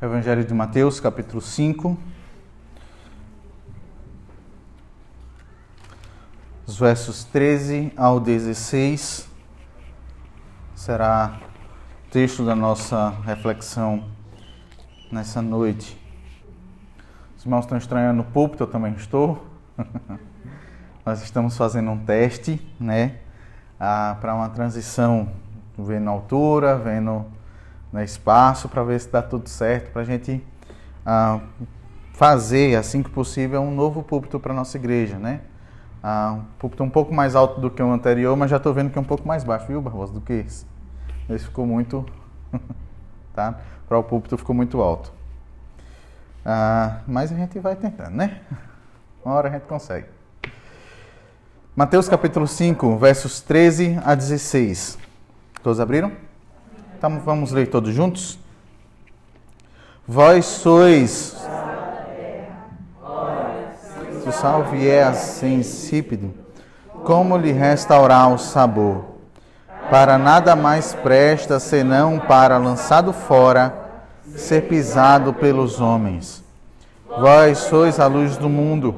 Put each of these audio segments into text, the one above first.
Evangelho de Mateus, capítulo 5. Os versos 13 ao 16 será o texto da nossa reflexão nessa noite. Os irmãos estão estranhando o púlpito, eu também estou. Nós estamos fazendo um teste, né, ah, para uma transição, vendo a altura, vendo né, espaço, para ver se dá tudo certo, para a gente ah, fazer, assim que possível, um novo púlpito para nossa igreja, né? Ah, um púlpito um pouco mais alto do que o anterior, mas já estou vendo que é um pouco mais baixo, viu, Barbosa, do que esse. Esse ficou muito, tá? Para o púlpito ficou muito alto. Ah, mas a gente vai tentando, né? Uma hora a gente consegue. Mateus capítulo 5, versos 13 a 16. Todos abriram? Então vamos ler todos juntos? Vós sois. O sal vier assim insípido, como lhe restaurar o sabor? Para nada mais presta senão para, lançado fora, ser pisado pelos homens. Vós sois a luz do mundo.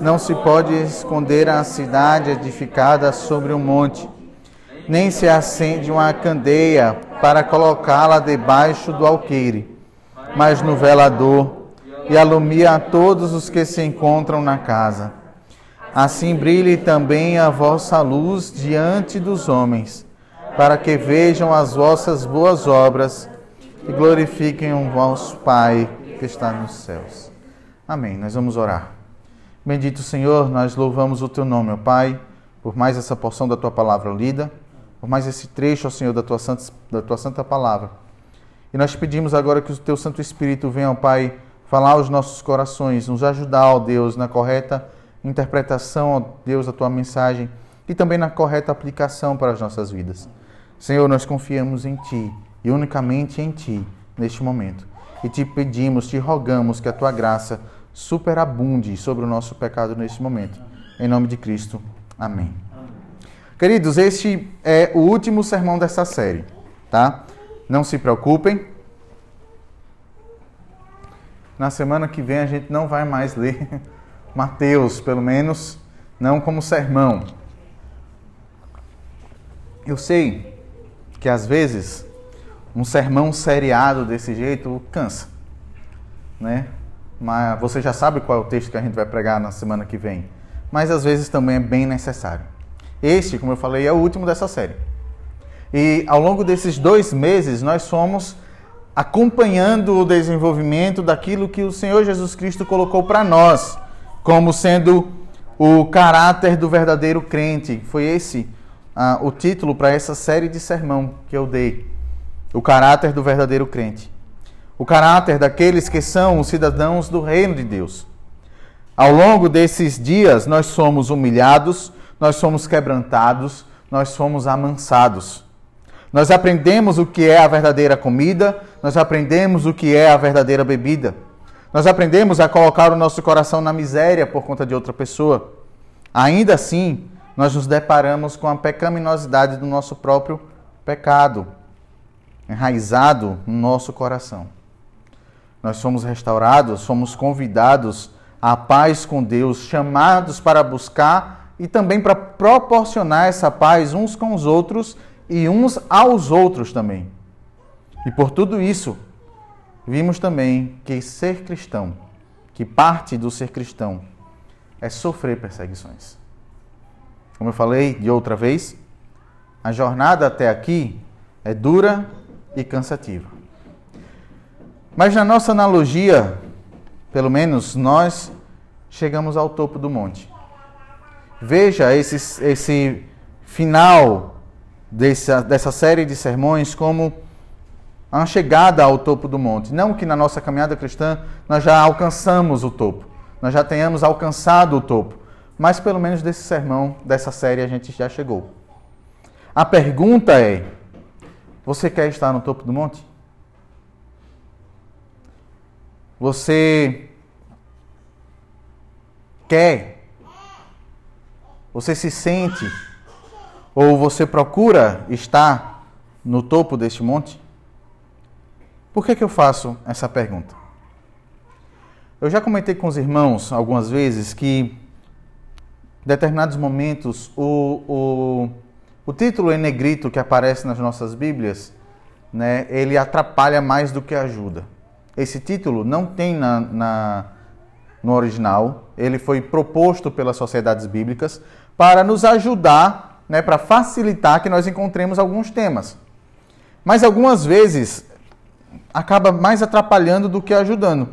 Não se pode esconder a cidade edificada sobre um monte, nem se acende uma candeia para colocá-la debaixo do alqueire, mas no velador, e alumia a todos os que se encontram na casa. Assim brilhe também a vossa luz diante dos homens, para que vejam as vossas boas obras e glorifiquem o vosso Pai que está nos céus. Amém. Nós vamos orar. Bendito Senhor, nós louvamos o teu nome, ó Pai, por mais essa porção da tua palavra lida, por mais esse trecho, ó Senhor, da tua santa, da tua santa palavra. E nós pedimos agora que o teu Santo Espírito venha, ó Pai, falar aos nossos corações, nos ajudar, ó Deus, na correta interpretação, ó Deus, da tua mensagem e também na correta aplicação para as nossas vidas. Senhor, nós confiamos em Ti e unicamente em Ti neste momento. E te pedimos, te rogamos que a tua graça superabunde sobre o nosso pecado neste momento. Em nome de Cristo. Amém. Queridos, este é o último sermão dessa série, tá? Não se preocupem. Na semana que vem a gente não vai mais ler Mateus, pelo menos não como sermão. Eu sei que às vezes um sermão seriado desse jeito cansa, né? mas você já sabe qual é o texto que a gente vai pregar na semana que vem. Mas às vezes também é bem necessário. Este, como eu falei, é o último dessa série. E ao longo desses dois meses, nós fomos acompanhando o desenvolvimento daquilo que o Senhor Jesus Cristo colocou para nós, como sendo o caráter do verdadeiro crente. Foi esse ah, o título para essa série de sermão que eu dei. O caráter do verdadeiro crente o caráter daqueles que são os cidadãos do reino de Deus. Ao longo desses dias, nós somos humilhados, nós somos quebrantados, nós somos amansados. Nós aprendemos o que é a verdadeira comida, nós aprendemos o que é a verdadeira bebida. Nós aprendemos a colocar o nosso coração na miséria por conta de outra pessoa. Ainda assim, nós nos deparamos com a pecaminosidade do nosso próprio pecado, enraizado no nosso coração nós somos restaurados, somos convidados à paz com Deus, chamados para buscar e também para proporcionar essa paz uns com os outros e uns aos outros também. E por tudo isso, vimos também que ser cristão, que parte do ser cristão, é sofrer perseguições. Como eu falei de outra vez, a jornada até aqui é dura e cansativa. Mas na nossa analogia, pelo menos nós chegamos ao topo do monte. Veja esse, esse final dessa, dessa série de sermões como uma chegada ao topo do monte. Não que na nossa caminhada cristã nós já alcançamos o topo, nós já tenhamos alcançado o topo, mas pelo menos desse sermão, dessa série, a gente já chegou. A pergunta é: você quer estar no topo do monte? Você quer? Você se sente? Ou você procura estar no topo deste monte? Por que, que eu faço essa pergunta? Eu já comentei com os irmãos algumas vezes que, em determinados momentos, o, o, o título em negrito que aparece nas nossas Bíblias, né, ele atrapalha mais do que ajuda. Esse título não tem na, na no original, ele foi proposto pelas sociedades bíblicas para nos ajudar, né, para facilitar que nós encontremos alguns temas. Mas algumas vezes acaba mais atrapalhando do que ajudando.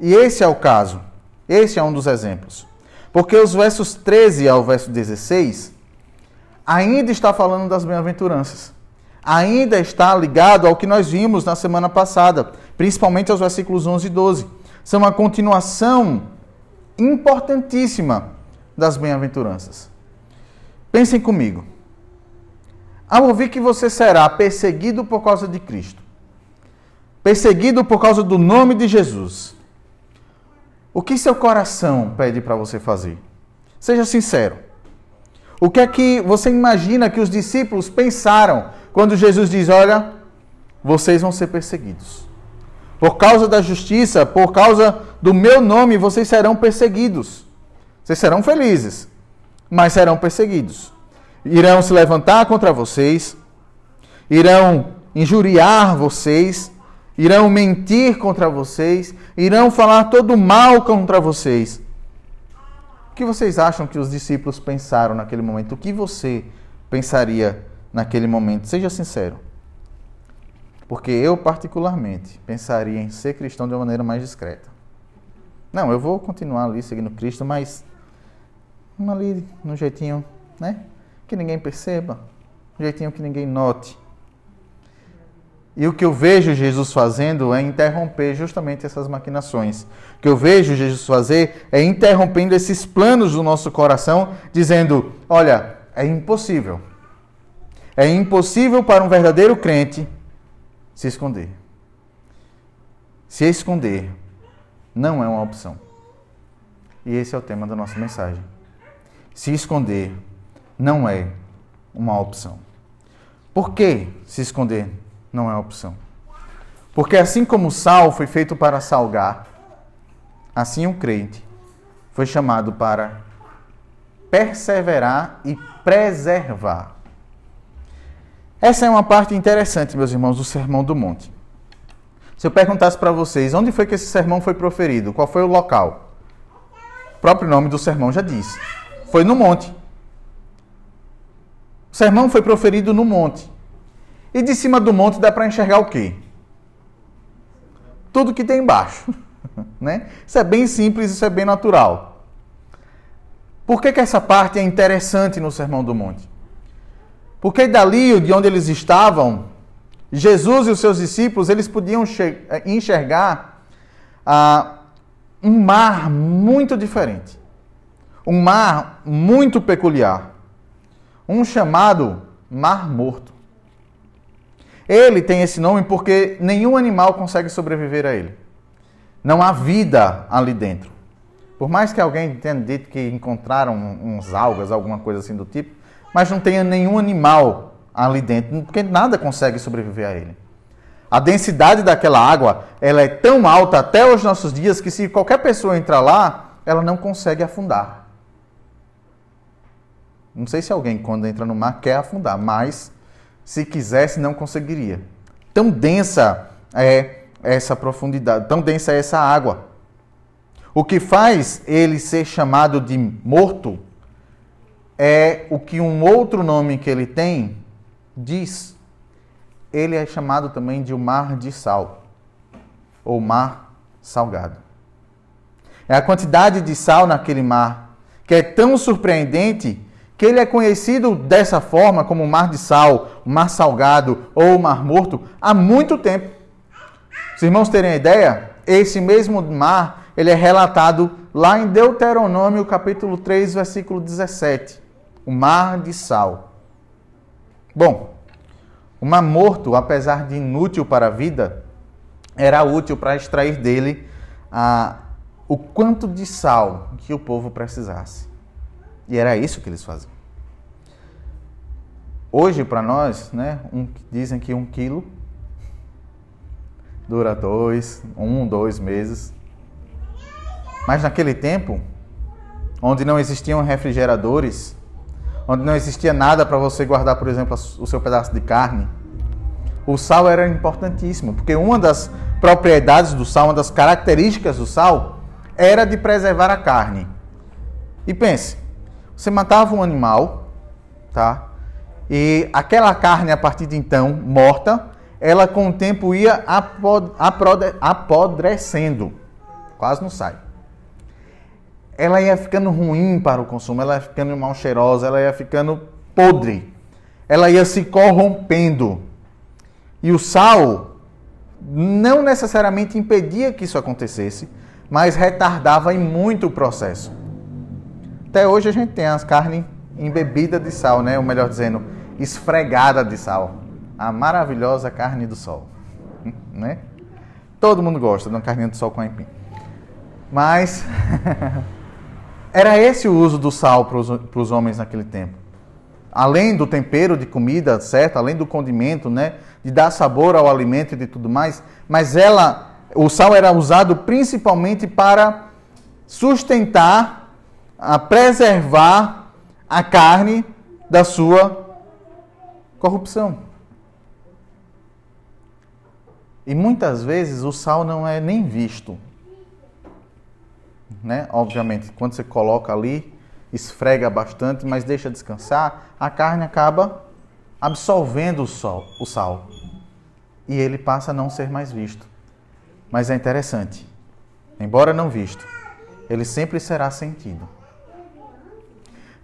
E esse é o caso. Esse é um dos exemplos. Porque os versos 13 ao verso 16 ainda está falando das bem-aventuranças. Ainda está ligado ao que nós vimos na semana passada, principalmente aos versículos 11 e 12 são uma continuação importantíssima das bem-aventuranças. Pensem comigo. Ao ouvir que você será perseguido por causa de Cristo, perseguido por causa do nome de Jesus, o que seu coração pede para você fazer? Seja sincero. O que é que você imagina que os discípulos pensaram quando Jesus diz: Olha, vocês vão ser perseguidos? Por causa da justiça, por causa do meu nome, vocês serão perseguidos. Vocês serão felizes, mas serão perseguidos. Irão se levantar contra vocês, irão injuriar vocês, irão mentir contra vocês, irão falar todo mal contra vocês. O que vocês acham que os discípulos pensaram naquele momento? O que você pensaria naquele momento? Seja sincero. Porque eu, particularmente, pensaria em ser cristão de uma maneira mais discreta. Não, eu vou continuar ali seguindo Cristo, mas ali no jeitinho, né? Que ninguém perceba, um jeitinho que ninguém note. E o que eu vejo Jesus fazendo é interromper justamente essas maquinações. O que eu vejo Jesus fazer é interrompendo esses planos do nosso coração, dizendo: olha, é impossível. É impossível para um verdadeiro crente se esconder. Se esconder não é uma opção. E esse é o tema da nossa mensagem. Se esconder não é uma opção. Por que se esconder não é opção? Porque assim como o sal foi feito para salgar, assim o crente foi chamado para perseverar e preservar essa é uma parte interessante, meus irmãos, do Sermão do Monte. Se eu perguntasse para vocês onde foi que esse sermão foi proferido, qual foi o local? O próprio nome do sermão já diz. Foi no monte. O sermão foi proferido no monte. E de cima do monte dá para enxergar o quê? Tudo que tem embaixo. Né? Isso é bem simples, isso é bem natural. Por que, que essa parte é interessante no Sermão do Monte? Porque dali, de onde eles estavam, Jesus e os seus discípulos, eles podiam eh, enxergar ah, um mar muito diferente. Um mar muito peculiar. Um chamado Mar Morto. Ele tem esse nome porque nenhum animal consegue sobreviver a ele. Não há vida ali dentro. Por mais que alguém tenha dito que encontraram uns algas, alguma coisa assim do tipo, mas não tenha nenhum animal ali dentro, porque nada consegue sobreviver a ele. A densidade daquela água, ela é tão alta até os nossos dias que se qualquer pessoa entrar lá, ela não consegue afundar. Não sei se alguém quando entra no mar quer afundar, mas se quisesse não conseguiria. Tão densa é essa profundidade, tão densa é essa água. O que faz ele ser chamado de morto é o que um outro nome que ele tem diz. Ele é chamado também de o mar de sal, ou mar salgado. É a quantidade de sal naquele mar que é tão surpreendente que ele é conhecido dessa forma como mar de sal, mar salgado ou mar morto há muito tempo. Os irmãos terem a ideia, esse mesmo mar, ele é relatado lá em Deuteronômio capítulo 3, versículo 17 o mar de sal. Bom, o mar morto, apesar de inútil para a vida, era útil para extrair dele ah, o quanto de sal que o povo precisasse. E era isso que eles faziam. Hoje, para nós, né, um, dizem que um quilo dura dois, um, dois meses. Mas naquele tempo, onde não existiam refrigeradores, onde não existia nada para você guardar, por exemplo, o seu pedaço de carne, o sal era importantíssimo, porque uma das propriedades do sal, uma das características do sal, era de preservar a carne. E pense, você matava um animal, tá? E aquela carne, a partir de então, morta, ela com o tempo ia apodrecendo. Quase não sai. Ela ia ficando ruim para o consumo, ela ia ficando mal cheirosa, ela ia ficando podre. Ela ia se corrompendo. E o sal não necessariamente impedia que isso acontecesse, mas retardava em muito o processo. Até hoje a gente tem as carnes embebida de sal, né? Ou melhor dizendo, esfregada de sal a maravilhosa carne do sol, né? Todo mundo gosta de uma carninha do sol com aipim. Mas era esse o uso do sal para os homens naquele tempo. Além do tempero de comida, certo? Além do condimento, né? De dar sabor ao alimento e de tudo mais. Mas ela, o sal era usado principalmente para sustentar, a preservar a carne da sua corrupção. E muitas vezes o sal não é nem visto. Né? Obviamente, quando você coloca ali, esfrega bastante, mas deixa descansar, a carne acaba absorvendo o, sol, o sal. E ele passa a não ser mais visto. Mas é interessante. Embora não visto, ele sempre será sentido.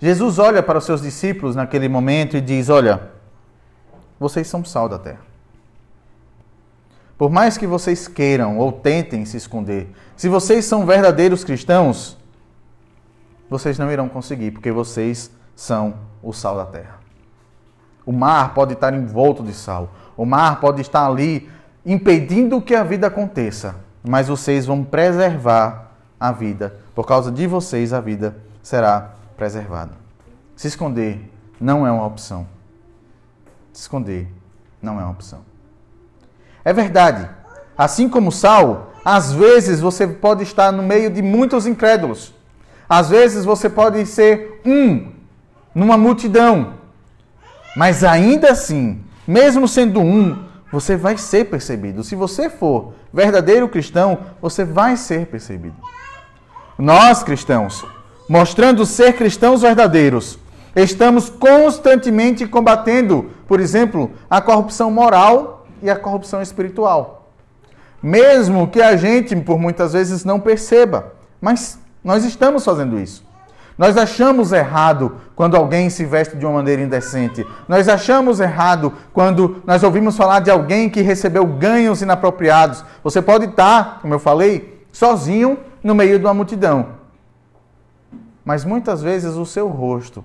Jesus olha para os seus discípulos naquele momento e diz: Olha, vocês são sal da terra. Por mais que vocês queiram ou tentem se esconder, se vocês são verdadeiros cristãos, vocês não irão conseguir, porque vocês são o sal da terra. O mar pode estar envolto de sal, o mar pode estar ali impedindo que a vida aconteça, mas vocês vão preservar a vida. Por causa de vocês, a vida será preservada. Se esconder não é uma opção. Se esconder não é uma opção. É verdade. Assim como sal, às vezes você pode estar no meio de muitos incrédulos. Às vezes você pode ser um numa multidão. Mas ainda assim, mesmo sendo um, você vai ser percebido. Se você for verdadeiro cristão, você vai ser percebido. Nós cristãos, mostrando ser cristãos verdadeiros, estamos constantemente combatendo, por exemplo, a corrupção moral e a corrupção espiritual. Mesmo que a gente, por muitas vezes, não perceba, mas nós estamos fazendo isso. Nós achamos errado quando alguém se veste de uma maneira indecente. Nós achamos errado quando nós ouvimos falar de alguém que recebeu ganhos inapropriados. Você pode estar, como eu falei, sozinho no meio de uma multidão. Mas muitas vezes o seu rosto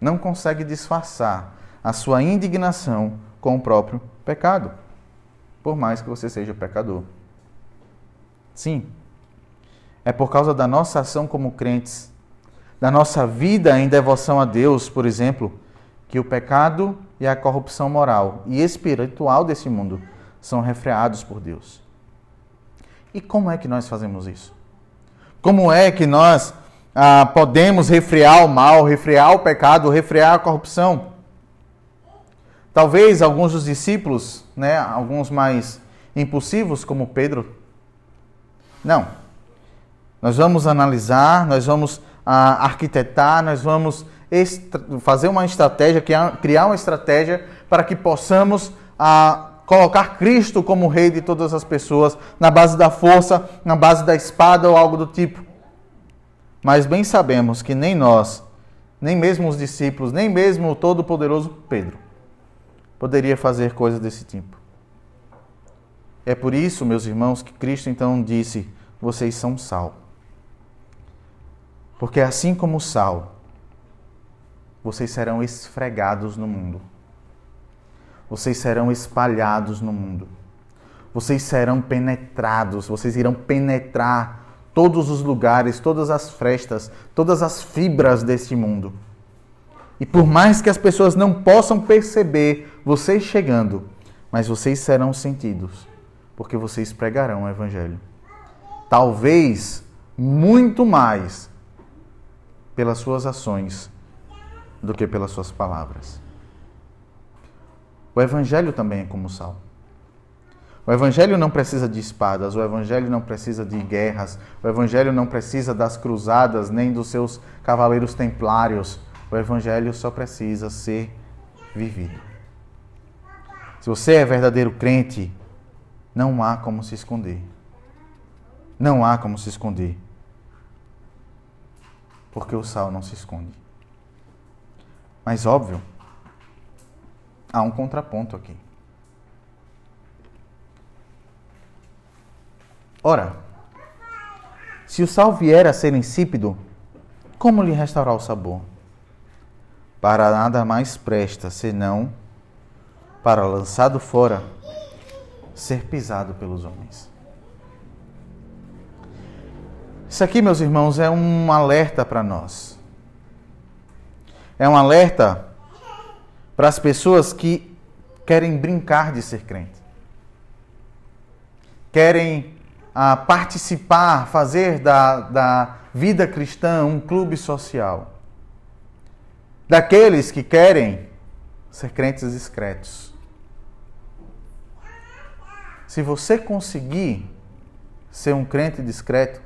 não consegue disfarçar a sua indignação com o próprio pecado, por mais que você seja pecador. Sim, é por causa da nossa ação como crentes, da nossa vida em devoção a Deus, por exemplo, que o pecado e a corrupção moral e espiritual desse mundo são refreados por Deus. E como é que nós fazemos isso? Como é que nós ah, podemos refrear o mal, refrear o pecado, refrear a corrupção? Talvez alguns dos discípulos, né, alguns mais impulsivos, como Pedro, não. Nós vamos analisar, nós vamos ah, arquitetar, nós vamos fazer uma estratégia, criar uma estratégia para que possamos ah, colocar Cristo como rei de todas as pessoas, na base da força, na base da espada ou algo do tipo. Mas bem sabemos que nem nós, nem mesmo os discípulos, nem mesmo o todo-poderoso Pedro, poderia fazer coisas desse tipo. É por isso, meus irmãos, que Cristo então disse: vocês são sal. Porque assim como o sal, vocês serão esfregados no mundo. Vocês serão espalhados no mundo. Vocês serão penetrados, vocês irão penetrar todos os lugares, todas as frestas, todas as fibras deste mundo. E por mais que as pessoas não possam perceber vocês chegando, mas vocês serão sentidos, porque vocês pregarão o Evangelho. Talvez muito mais pelas suas ações do que pelas suas palavras. O Evangelho também é como sal. O Evangelho não precisa de espadas, o Evangelho não precisa de guerras, o Evangelho não precisa das cruzadas nem dos seus cavaleiros templários. O Evangelho só precisa ser vivido. Se você é verdadeiro crente, não há como se esconder. Não há como se esconder. Porque o sal não se esconde. Mas óbvio, há um contraponto aqui. Ora, se o sal vier a ser insípido, como lhe restaurar o sabor? Para nada mais presta, senão para lançado fora, ser pisado pelos homens. Isso aqui, meus irmãos, é um alerta para nós. É um alerta para as pessoas que querem brincar de ser crente. Querem ah, participar, fazer da, da vida cristã um clube social. Daqueles que querem ser crentes discretos. Se você conseguir ser um crente discreto,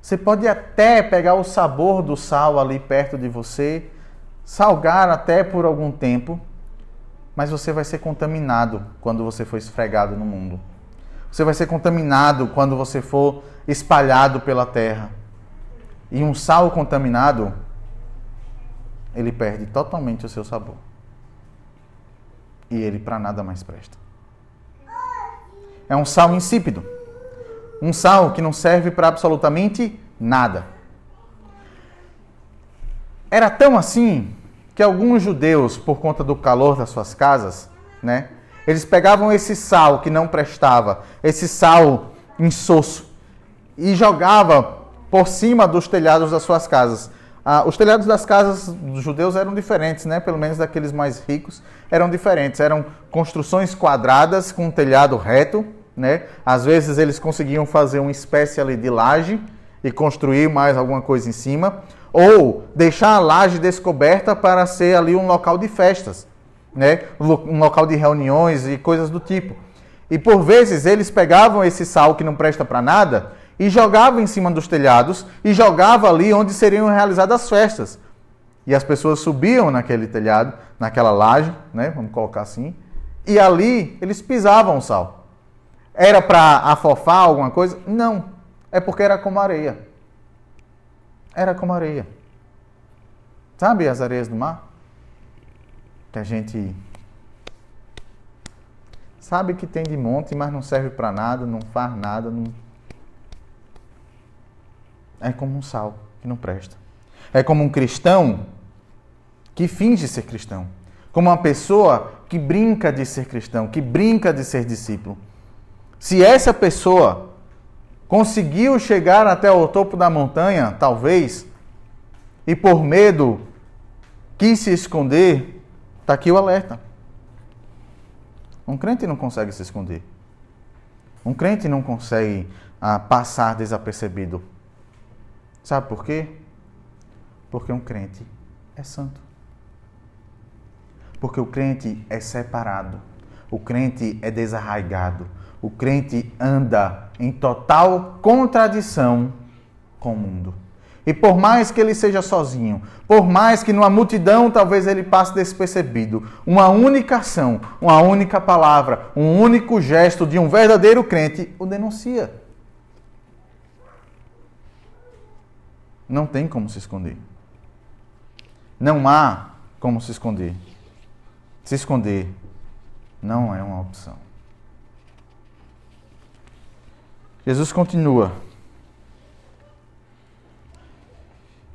você pode até pegar o sabor do sal ali perto de você, salgar até por algum tempo, mas você vai ser contaminado quando você for esfregado no mundo. Você vai ser contaminado quando você for espalhado pela terra. E um sal contaminado, ele perde totalmente o seu sabor. E ele para nada mais presta. É um sal insípido. Um sal que não serve para absolutamente nada. Era tão assim que alguns judeus, por conta do calor das suas casas, né, eles pegavam esse sal que não prestava, esse sal insosso, e jogava por cima dos telhados das suas casas. Ah, os telhados das casas dos judeus eram diferentes, né? Pelo menos daqueles mais ricos, eram diferentes. Eram construções quadradas com um telhado reto, né? Às vezes eles conseguiam fazer uma espécie ali de laje e construir mais alguma coisa em cima, ou deixar a laje descoberta para ser ali um local de festas né? um local de reuniões e coisas do tipo. E por vezes eles pegavam esse sal que não presta para nada e jogavam em cima dos telhados e jogavam ali onde seriam realizadas as festas. E as pessoas subiam naquele telhado, naquela laje, né? vamos colocar assim, e ali eles pisavam o sal. Era para afofar alguma coisa? Não. É porque era como areia. Era como areia. Sabe as areias do mar? Que a gente sabe que tem de monte, mas não serve para nada, não faz nada, não... é como um sal que não presta. É como um cristão que finge ser cristão, como uma pessoa que brinca de ser cristão, que brinca de ser discípulo. Se essa pessoa conseguiu chegar até o topo da montanha, talvez, e por medo quis se esconder, Está aqui o alerta. Um crente não consegue se esconder. Um crente não consegue ah, passar desapercebido. Sabe por quê? Porque um crente é santo. Porque o crente é separado. O crente é desarraigado. O crente anda em total contradição com o mundo. E por mais que ele seja sozinho, por mais que numa multidão talvez ele passe despercebido, uma única ação, uma única palavra, um único gesto de um verdadeiro crente o denuncia. Não tem como se esconder. Não há como se esconder. Se esconder não é uma opção. Jesus continua.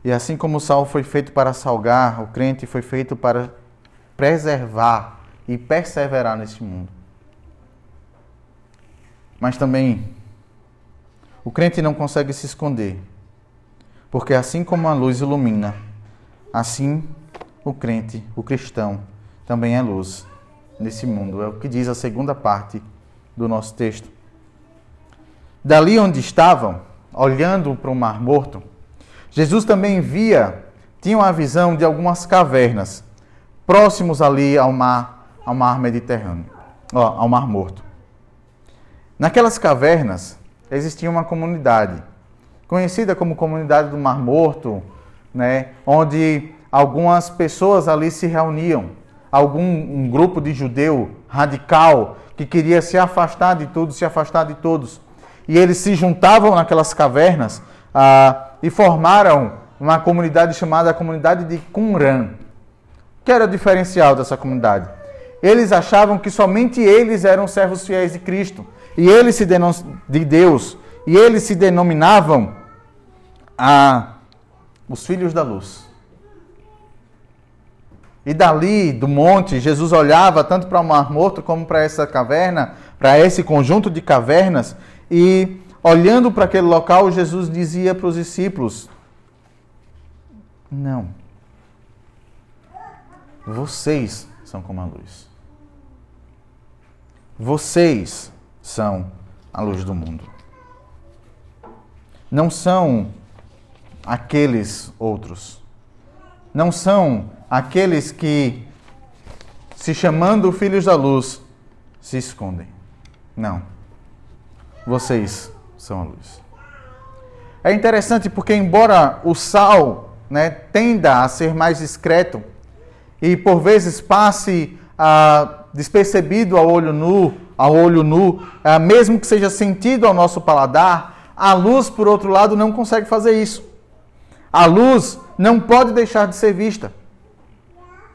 E assim como o sal foi feito para salgar, o crente foi feito para preservar e perseverar neste mundo. Mas também o crente não consegue se esconder, porque assim como a luz ilumina, assim o crente, o cristão, também é luz nesse mundo. É o que diz a segunda parte do nosso texto. Dali onde estavam, olhando para o Mar Morto, Jesus também via, tinha uma visão de algumas cavernas próximos ali ao mar, ao mar Mediterrâneo, ó, ao Mar Morto. Naquelas cavernas existia uma comunidade, conhecida como Comunidade do Mar Morto, né, onde algumas pessoas ali se reuniam, algum um grupo de judeu radical que queria se afastar de tudo, se afastar de todos. E eles se juntavam naquelas cavernas ah, e formaram uma comunidade chamada Comunidade de Qumran. que era o diferencial dessa comunidade? Eles achavam que somente eles eram servos fiéis de Cristo e eles se de Deus e eles se denominavam a os filhos da luz. E dali, do monte, Jesus olhava tanto para o Mar Morto como para essa caverna, para esse conjunto de cavernas, e olhando para aquele local, Jesus dizia para os discípulos: Não. Vocês são como a luz. Vocês são a luz do mundo. Não são aqueles outros. Não são aqueles que, se chamando filhos da luz, se escondem. Não. Vocês são a luz. É interessante porque, embora o sal né, tenda a ser mais discreto e por vezes passe ah, despercebido ao olho nu, ao olho nu, ah, mesmo que seja sentido ao nosso paladar, a luz, por outro lado, não consegue fazer isso. A luz não pode deixar de ser vista.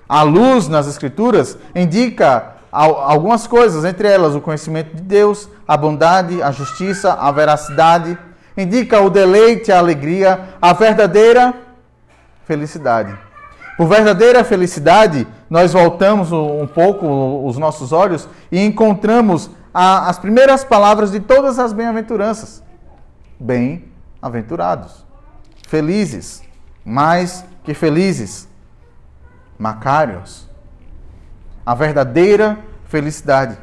A luz nas Escrituras indica algumas coisas, entre elas o conhecimento de Deus, a bondade, a justiça, a veracidade, indica o deleite, a alegria, a verdadeira felicidade. Por verdadeira felicidade, nós voltamos um pouco os nossos olhos e encontramos as primeiras palavras de todas as bem-aventuranças. Bem-aventurados, felizes, mais que felizes Macários. A verdadeira felicidade.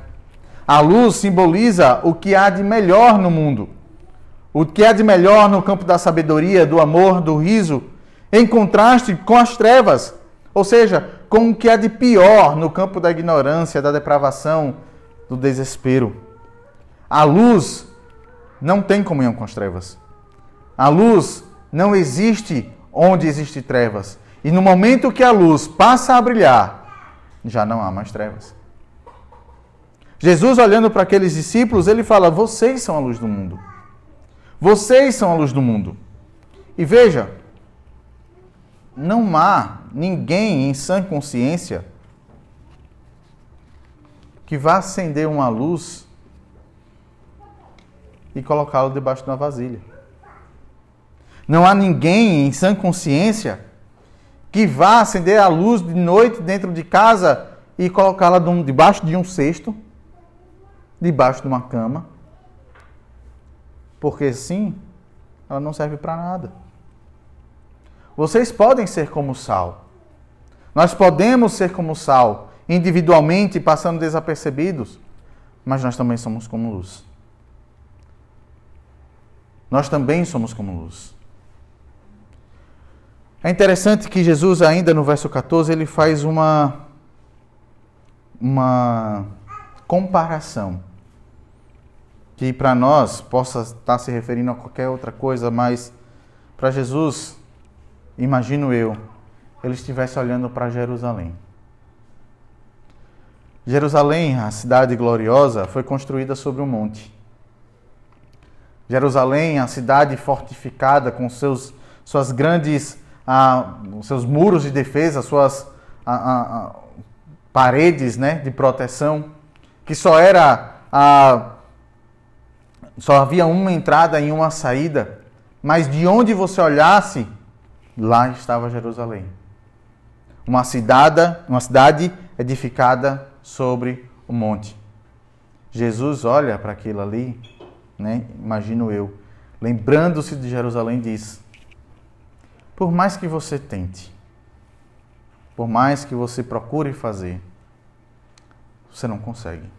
A luz simboliza o que há de melhor no mundo. O que há de melhor no campo da sabedoria, do amor, do riso, em contraste com as trevas, ou seja, com o que há de pior no campo da ignorância, da depravação, do desespero. A luz não tem comunhão com as trevas. A luz não existe onde existe trevas. E no momento que a luz passa a brilhar, já não há mais trevas. Jesus, olhando para aqueles discípulos, ele fala: Vocês são a luz do mundo. Vocês são a luz do mundo. E veja, não há ninguém em sã consciência que vá acender uma luz e colocá-la debaixo de uma vasilha. Não há ninguém em sã consciência que vá acender a luz de noite dentro de casa e colocá-la debaixo de um cesto, debaixo de uma cama. Porque sim, ela não serve para nada. Vocês podem ser como sal. Nós podemos ser como sal, individualmente, passando desapercebidos, mas nós também somos como luz. Nós também somos como luz. É interessante que Jesus, ainda no verso 14, ele faz uma, uma comparação que para nós possa estar se referindo a qualquer outra coisa, mas para Jesus, imagino eu, ele estivesse olhando para Jerusalém. Jerusalém, a cidade gloriosa, foi construída sobre um monte. Jerusalém, a cidade fortificada com seus, suas grandes ah, os seus muros de defesa, suas ah, ah, paredes né, de proteção, que só era só havia uma entrada e uma saída, mas de onde você olhasse, lá estava Jerusalém. Uma cidade, uma cidade edificada sobre o monte. Jesus olha para aquilo ali, né? Imagino eu, lembrando-se de Jerusalém diz: por mais que você tente, por mais que você procure fazer, você não consegue.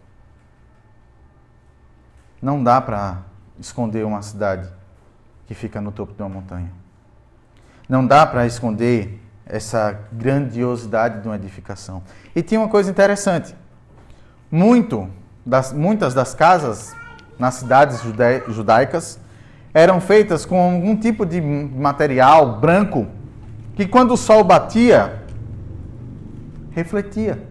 Não dá para esconder uma cidade que fica no topo de uma montanha. Não dá para esconder essa grandiosidade de uma edificação. E tinha uma coisa interessante. Muito das, muitas das casas nas cidades judaicas eram feitas com algum tipo de material branco que quando o sol batia, refletia.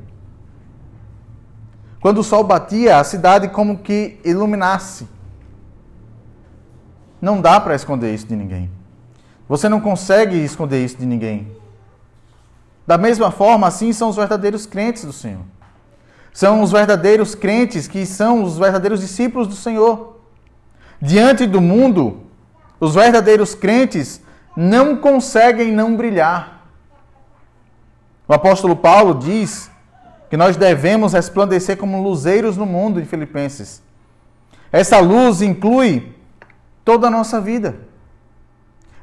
Quando o sol batia, a cidade como que iluminasse. Não dá para esconder isso de ninguém. Você não consegue esconder isso de ninguém. Da mesma forma, assim são os verdadeiros crentes do Senhor. São os verdadeiros crentes que são os verdadeiros discípulos do Senhor. Diante do mundo, os verdadeiros crentes não conseguem não brilhar. O apóstolo Paulo diz que nós devemos resplandecer como luzeiros no mundo, em Filipenses. Essa luz inclui toda a nossa vida.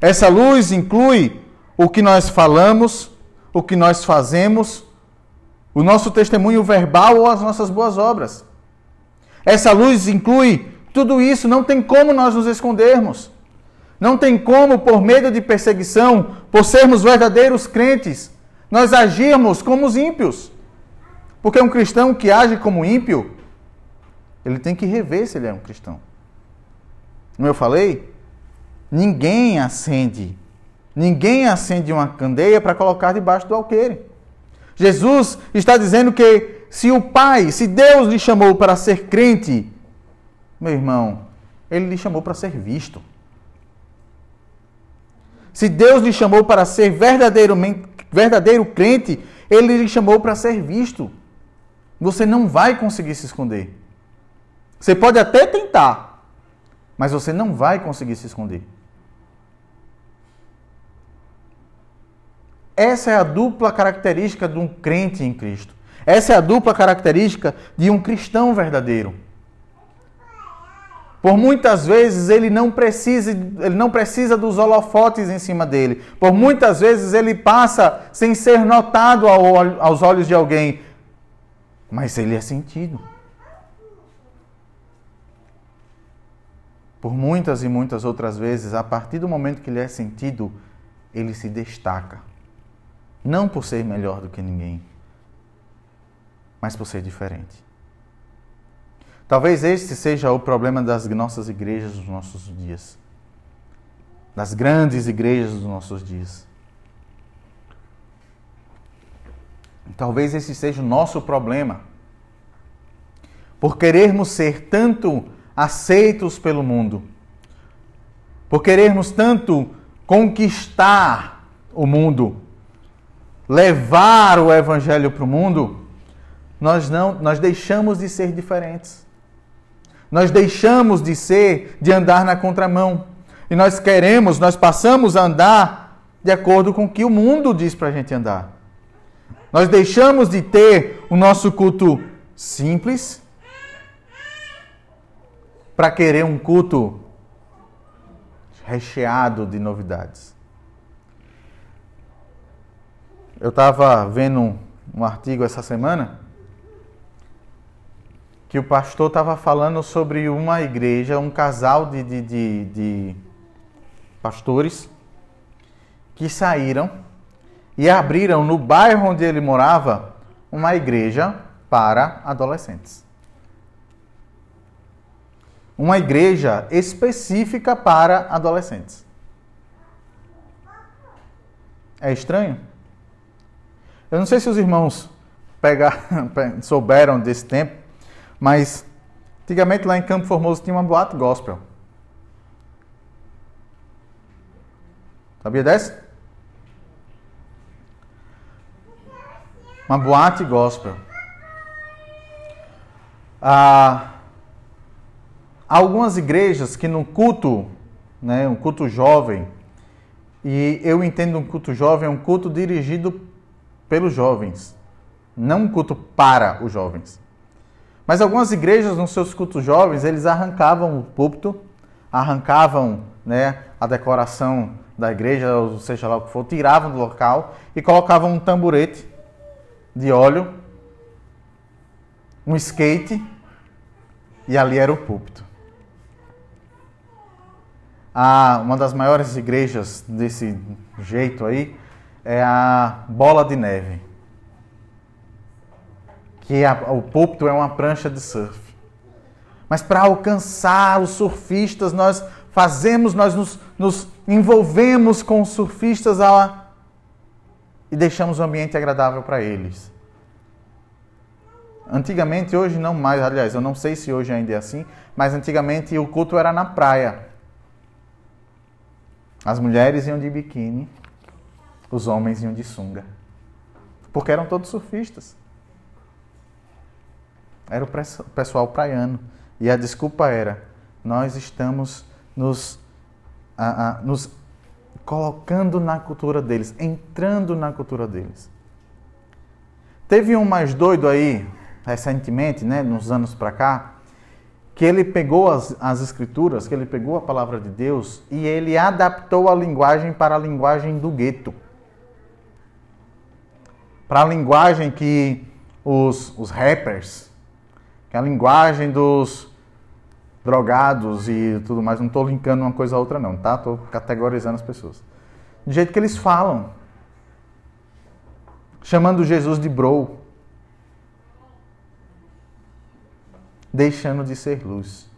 Essa luz inclui o que nós falamos, o que nós fazemos, o nosso testemunho verbal ou as nossas boas obras. Essa luz inclui tudo isso, não tem como nós nos escondermos. Não tem como, por medo de perseguição, por sermos verdadeiros crentes, nós agirmos como os ímpios. Porque um cristão que age como ímpio, ele tem que rever se ele é um cristão. Como eu falei, ninguém acende, ninguém acende uma candeia para colocar debaixo do alqueire. Jesus está dizendo que se o Pai, se Deus lhe chamou para ser crente, meu irmão, ele lhe chamou para ser visto. Se Deus lhe chamou para ser verdadeiro, verdadeiro crente, ele lhe chamou para ser visto. Você não vai conseguir se esconder. Você pode até tentar, mas você não vai conseguir se esconder. Essa é a dupla característica de um crente em Cristo. Essa é a dupla característica de um cristão verdadeiro. Por muitas vezes ele não precisa, ele não precisa dos holofotes em cima dele. Por muitas vezes ele passa sem ser notado aos olhos de alguém. Mas ele é sentido. por muitas e muitas outras vezes, a partir do momento que ele é sentido, ele se destaca. Não por ser melhor do que ninguém, mas por ser diferente. Talvez este seja o problema das nossas igrejas dos nossos dias. Das grandes igrejas dos nossos dias. Talvez esse seja o nosso problema. Por querermos ser tanto aceitos pelo mundo. Por querermos tanto conquistar o mundo, levar o evangelho para o mundo, nós não, nós deixamos de ser diferentes. Nós deixamos de ser, de andar na contramão. E nós queremos, nós passamos a andar de acordo com o que o mundo diz para a gente andar. Nós deixamos de ter o nosso culto simples, para querer um culto recheado de novidades. Eu estava vendo um artigo essa semana que o pastor estava falando sobre uma igreja, um casal de, de, de, de pastores que saíram e abriram no bairro onde ele morava uma igreja para adolescentes uma igreja específica para adolescentes. É estranho? Eu não sei se os irmãos pegar, souberam desse tempo, mas antigamente lá em Campo Formoso tinha uma boate gospel. Sabia dessa? Uma boate gospel. Ah, algumas igrejas que no culto, né, um culto jovem, e eu entendo um culto jovem é um culto dirigido pelos jovens, não um culto para os jovens. Mas algumas igrejas nos seus cultos jovens, eles arrancavam o púlpito, arrancavam né, a decoração da igreja, ou seja lá o que for, tiravam do local e colocavam um tamborete de óleo, um skate, e ali era o púlpito. a, uma das maiores igrejas desse jeito aí é a Bola de Neve. Que a, o púlpito é uma prancha de surf. Mas para alcançar os surfistas, nós fazemos, nós nos, nos envolvemos com os surfistas a, e deixamos o ambiente agradável para eles. Antigamente, hoje não mais, aliás, eu não sei se hoje ainda é assim, mas antigamente o culto era na praia. As mulheres iam de biquíni, os homens iam de sunga. Porque eram todos surfistas. Era o pessoal praiano. E a desculpa era: nós estamos nos, a, a, nos colocando na cultura deles, entrando na cultura deles. Teve um mais doido aí, recentemente, né, nos anos para cá, que ele pegou as, as escrituras, que ele pegou a palavra de Deus e ele adaptou a linguagem para a linguagem do gueto. Para a linguagem que os, os rappers, que é a linguagem dos drogados e tudo mais, não estou linkando uma coisa a outra não, tá? Estou categorizando as pessoas. Do jeito que eles falam. Chamando Jesus de bro. deixando de ser luz,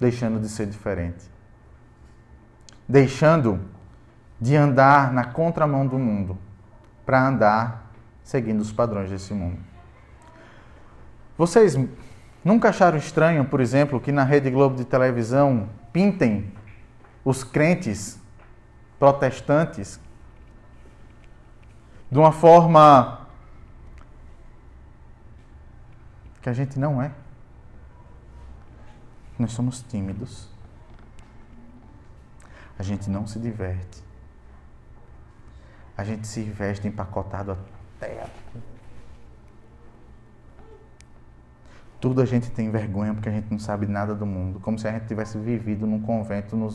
deixando de ser diferente, deixando de andar na contramão do mundo para andar seguindo os padrões desse mundo. Vocês nunca acharam estranho, por exemplo, que na Rede Globo de televisão pintem os crentes protestantes de uma forma que a gente não é? Nós somos tímidos. A gente não se diverte. A gente se veste empacotado até a... Tudo a gente tem vergonha porque a gente não sabe nada do mundo, como se a gente tivesse vivido num convento no,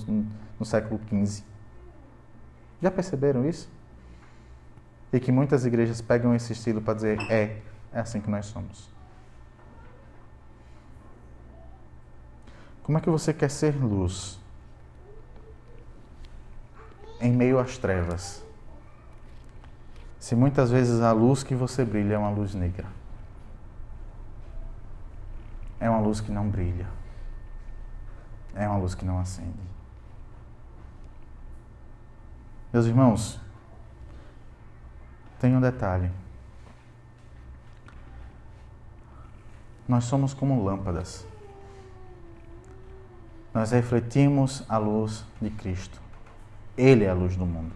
no século XV. Já perceberam isso? E que muitas igrejas pegam esse estilo para dizer: é, é assim que nós somos. Como é que você quer ser luz em meio às trevas? Se muitas vezes a luz que você brilha é uma luz negra. É uma luz que não brilha. É uma luz que não acende. Meus irmãos, tem um detalhe. Nós somos como lâmpadas nós refletimos a luz de Cristo. Ele é a luz do mundo.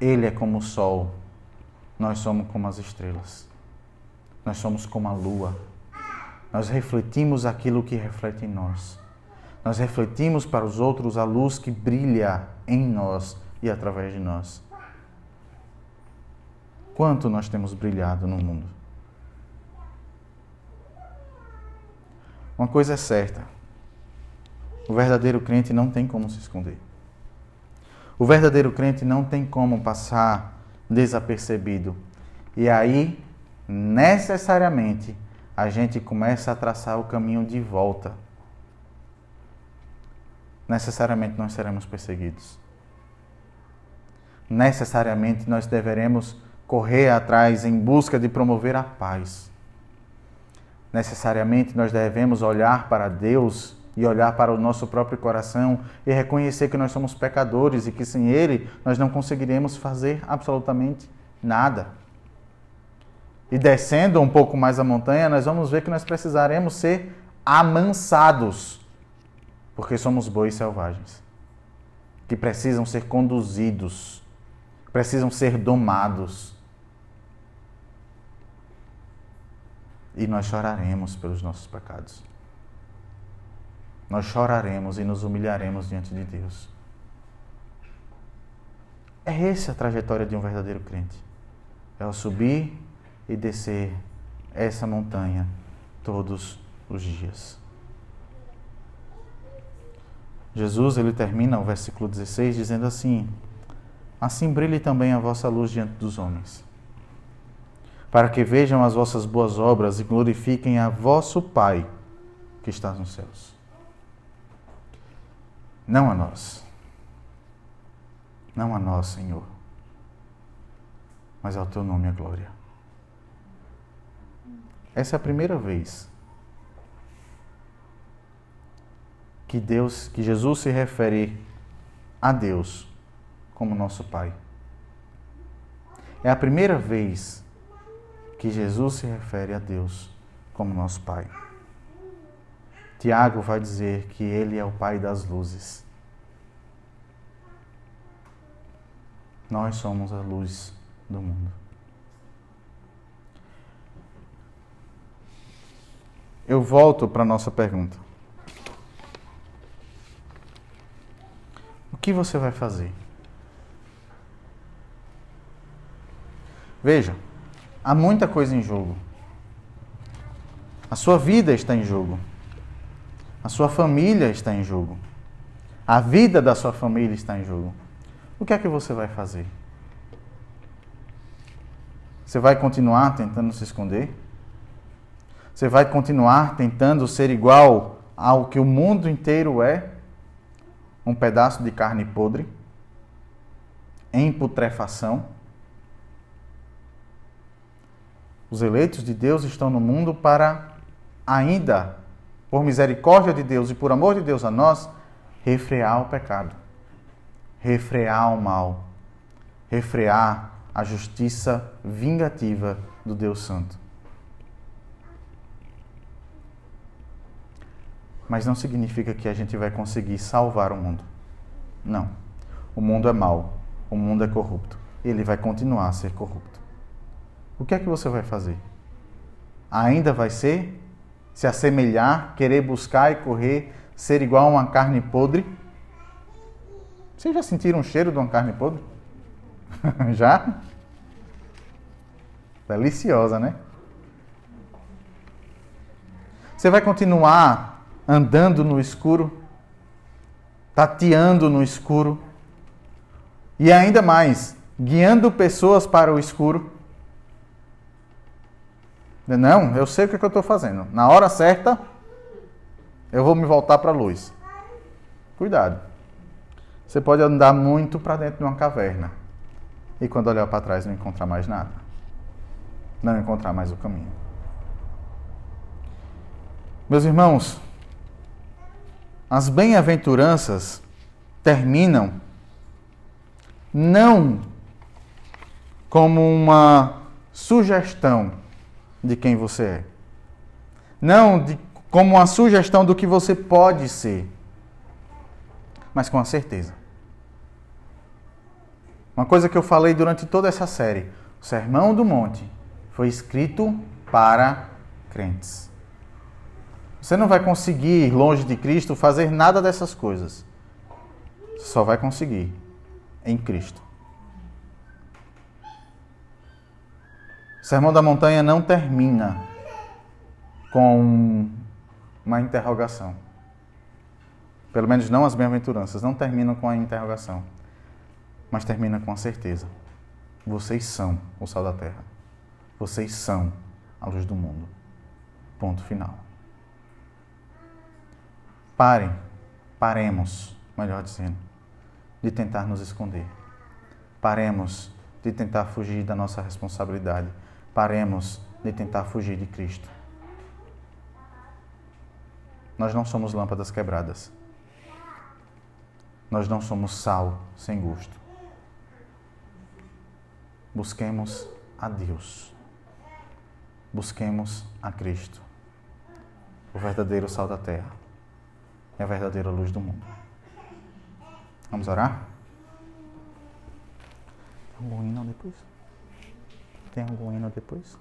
Ele é como o sol. Nós somos como as estrelas. Nós somos como a lua. Nós refletimos aquilo que reflete em nós. Nós refletimos para os outros a luz que brilha em nós e através de nós. Quanto nós temos brilhado no mundo? Uma coisa é certa: o verdadeiro crente não tem como se esconder. O verdadeiro crente não tem como passar desapercebido. E aí, necessariamente, a gente começa a traçar o caminho de volta. Necessariamente nós seremos perseguidos. Necessariamente nós deveremos correr atrás em busca de promover a paz necessariamente nós devemos olhar para Deus e olhar para o nosso próprio coração e reconhecer que nós somos pecadores e que sem Ele nós não conseguiremos fazer absolutamente nada. E descendo um pouco mais a montanha, nós vamos ver que nós precisaremos ser amansados, porque somos bois selvagens, que precisam ser conduzidos, precisam ser domados e nós choraremos pelos nossos pecados. Nós choraremos e nos humilharemos diante de Deus. É essa a trajetória de um verdadeiro crente. É o subir e descer essa montanha todos os dias. Jesus ele termina o versículo 16 dizendo assim: Assim brilhe também a vossa luz diante dos homens para que vejam as vossas boas obras e glorifiquem a vosso Pai que está nos céus. Não a nós. Não a nós, Senhor, mas ao teu nome a glória. Essa é a primeira vez que Deus, que Jesus se refere a Deus como nosso Pai. É a primeira vez que Jesus se refere a Deus como nosso Pai. Tiago vai dizer que Ele é o Pai das luzes. Nós somos a luz do mundo. Eu volto para a nossa pergunta. O que você vai fazer? Veja, há muita coisa em jogo. A sua vida está em jogo. A sua família está em jogo. A vida da sua família está em jogo. O que é que você vai fazer? Você vai continuar tentando se esconder? Você vai continuar tentando ser igual ao que o mundo inteiro é? Um pedaço de carne podre? Em putrefação? Os eleitos de Deus estão no mundo para ainda, por misericórdia de Deus e por amor de Deus a nós, refrear o pecado, refrear o mal, refrear a justiça vingativa do Deus Santo. Mas não significa que a gente vai conseguir salvar o mundo. Não. O mundo é mau, o mundo é corrupto. Ele vai continuar a ser corrupto o que é que você vai fazer? Ainda vai ser se assemelhar, querer buscar e correr, ser igual a uma carne podre? Vocês já sentiram o cheiro de uma carne podre? já? Deliciosa, né? Você vai continuar andando no escuro, tateando no escuro e ainda mais, guiando pessoas para o escuro? Não, eu sei o que, é que eu estou fazendo. Na hora certa, eu vou me voltar para a luz. Cuidado. Você pode andar muito para dentro de uma caverna e quando olhar para trás não encontrar mais nada. Não encontrar mais o caminho. Meus irmãos, as bem-aventuranças terminam não como uma sugestão de quem você é. Não de, como uma sugestão do que você pode ser, mas com a certeza. Uma coisa que eu falei durante toda essa série: o Sermão do Monte foi escrito para crentes. Você não vai conseguir, longe de Cristo, fazer nada dessas coisas. Só vai conseguir em Cristo. O Sermão da Montanha não termina com uma interrogação. Pelo menos não as bem-aventuranças, não terminam com a interrogação, mas termina com a certeza. Vocês são o sal da terra. Vocês são a luz do mundo. Ponto final. Parem, paremos, melhor dizendo, de tentar nos esconder. Paremos de tentar fugir da nossa responsabilidade paremos de tentar fugir de Cristo. Nós não somos lâmpadas quebradas. Nós não somos sal sem gosto. Busquemos a Deus. Busquemos a Cristo, o verdadeiro sal da terra e a verdadeira luz do mundo. Vamos orar? Um hino depois? Tem algum hino depois?